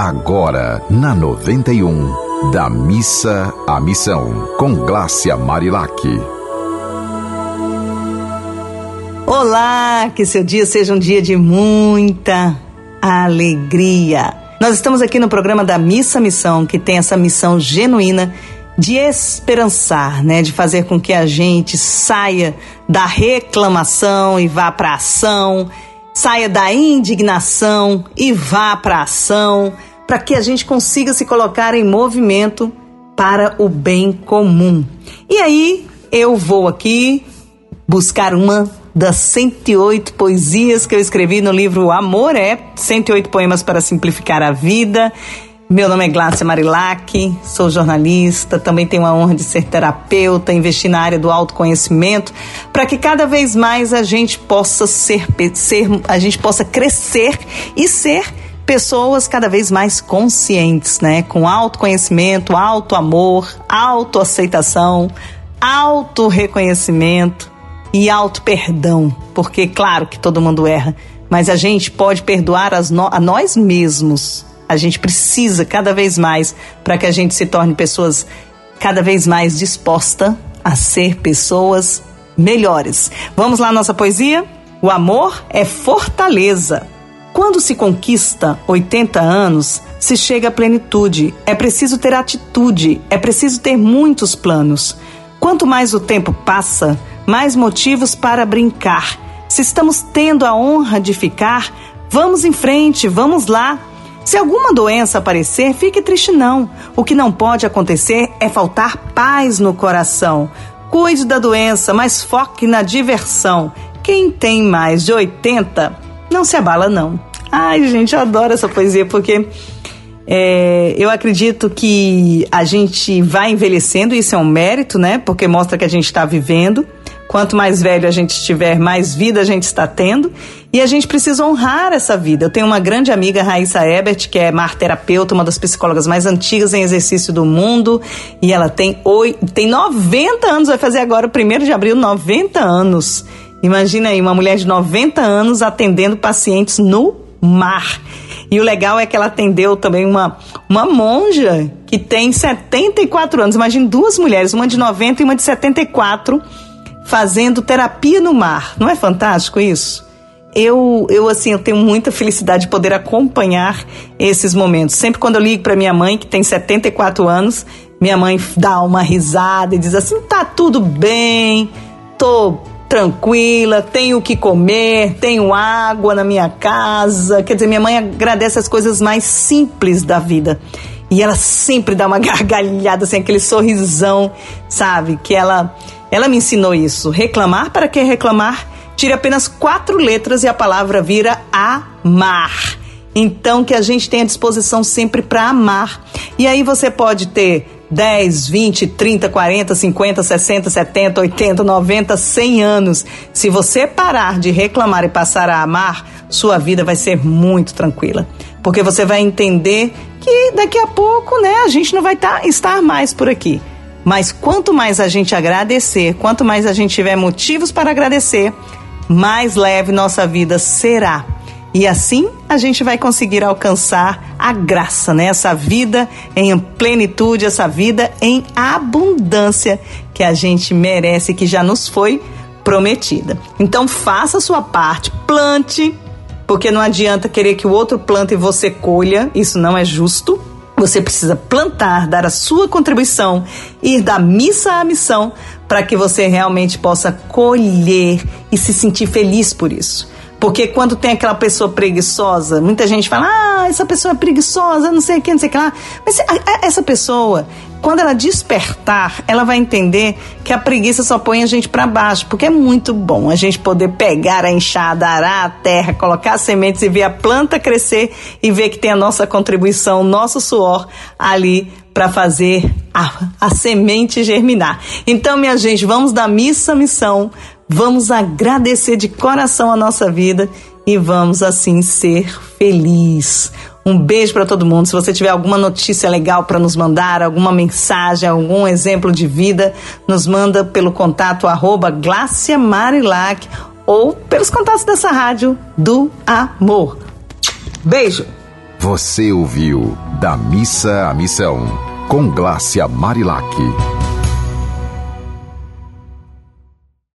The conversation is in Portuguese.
Agora, na 91, da missa à missão, com Glácia Marilac. Olá, que seu dia seja um dia de muita alegria. Nós estamos aqui no programa da Missa Missão, que tem essa missão genuína de esperançar, né, de fazer com que a gente saia da reclamação e vá para ação, saia da indignação e vá para ação, para que a gente consiga se colocar em movimento para o bem comum. E aí eu vou aqui buscar uma das 108 poesias que eu escrevi no livro Amor é 108 poemas para simplificar a vida. Meu nome é Glácia Marilac, sou jornalista, também tenho a honra de ser terapeuta, investir na área do autoconhecimento, para que cada vez mais a gente possa ser, ser, a gente possa crescer e ser pessoas cada vez mais conscientes, né? Com autoconhecimento, auto-amor, autoaceitação, auto-reconhecimento e auto-perdão, porque claro que todo mundo erra, mas a gente pode perdoar no, a nós mesmos a gente precisa cada vez mais para que a gente se torne pessoas cada vez mais disposta a ser pessoas melhores. Vamos lá nossa poesia? O amor é fortaleza. Quando se conquista 80 anos, se chega à plenitude. É preciso ter atitude, é preciso ter muitos planos. Quanto mais o tempo passa, mais motivos para brincar. Se estamos tendo a honra de ficar, vamos em frente, vamos lá. Se alguma doença aparecer, fique triste não. O que não pode acontecer é faltar paz no coração. Cuide da doença, mas foque na diversão. Quem tem mais de 80 não se abala não. Ai, gente, eu adoro essa poesia porque é, eu acredito que a gente vai envelhecendo, isso é um mérito, né? Porque mostra que a gente está vivendo. Quanto mais velho a gente estiver, mais vida a gente está tendo. E a gente precisa honrar essa vida. Eu tenho uma grande amiga, Raíssa Ebert, que é marterapeuta, uma das psicólogas mais antigas em exercício do mundo. E ela tem, oi, tem 90 anos, vai fazer agora, o 1 de abril, 90 anos. Imagina aí, uma mulher de 90 anos atendendo pacientes no mar. E o legal é que ela atendeu também uma, uma monja que tem 74 anos. Imagine duas mulheres, uma de 90 e uma de 74 fazendo terapia no mar. Não é fantástico isso? Eu, eu assim, eu tenho muita felicidade de poder acompanhar esses momentos. Sempre quando eu ligo para minha mãe, que tem 74 anos, minha mãe dá uma risada e diz assim: "Tá tudo bem, tô tranquila, tenho o que comer, tenho água na minha casa". Quer dizer, minha mãe agradece as coisas mais simples da vida. E ela sempre dá uma gargalhada, assim, aquele sorrisão, sabe? Que ela ela me ensinou isso. Reclamar, para que reclamar? Tire apenas quatro letras e a palavra vira amar. Então, que a gente tenha disposição sempre para amar. E aí você pode ter 10, 20, 30, 40, 50, 60, 70, 80, 90, 100 anos. Se você parar de reclamar e passar a amar, sua vida vai ser muito tranquila. Porque você vai entender que daqui a pouco, né, a gente não vai tá, estar mais por aqui. Mas quanto mais a gente agradecer, quanto mais a gente tiver motivos para agradecer, mais leve nossa vida será. E assim a gente vai conseguir alcançar a graça, né? Essa vida em plenitude, essa vida em abundância que a gente merece, que já nos foi prometida. Então faça a sua parte, plante, porque não adianta querer que o outro plante e você colha, isso não é justo. Você precisa plantar, dar a sua contribuição, ir da missa à missão, para que você realmente possa colher e se sentir feliz por isso. Porque quando tem aquela pessoa preguiçosa, muita gente fala, ah, essa pessoa é preguiçosa, não sei o que, não sei o que lá. Mas essa pessoa, quando ela despertar, ela vai entender que a preguiça só põe a gente para baixo, porque é muito bom a gente poder pegar a enxada, arar a terra, colocar sementes e ver a planta crescer e ver que tem a nossa contribuição, nosso suor ali para fazer a, a semente germinar. Então, minha gente, vamos da missa à missão Vamos agradecer de coração a nossa vida e vamos assim ser felizes. Um beijo para todo mundo. Se você tiver alguma notícia legal para nos mandar, alguma mensagem, algum exemplo de vida, nos manda pelo contato arroba Marilac ou pelos contatos dessa rádio do amor. Beijo! Você ouviu Da Missa à Missão, com Glácia Marilac.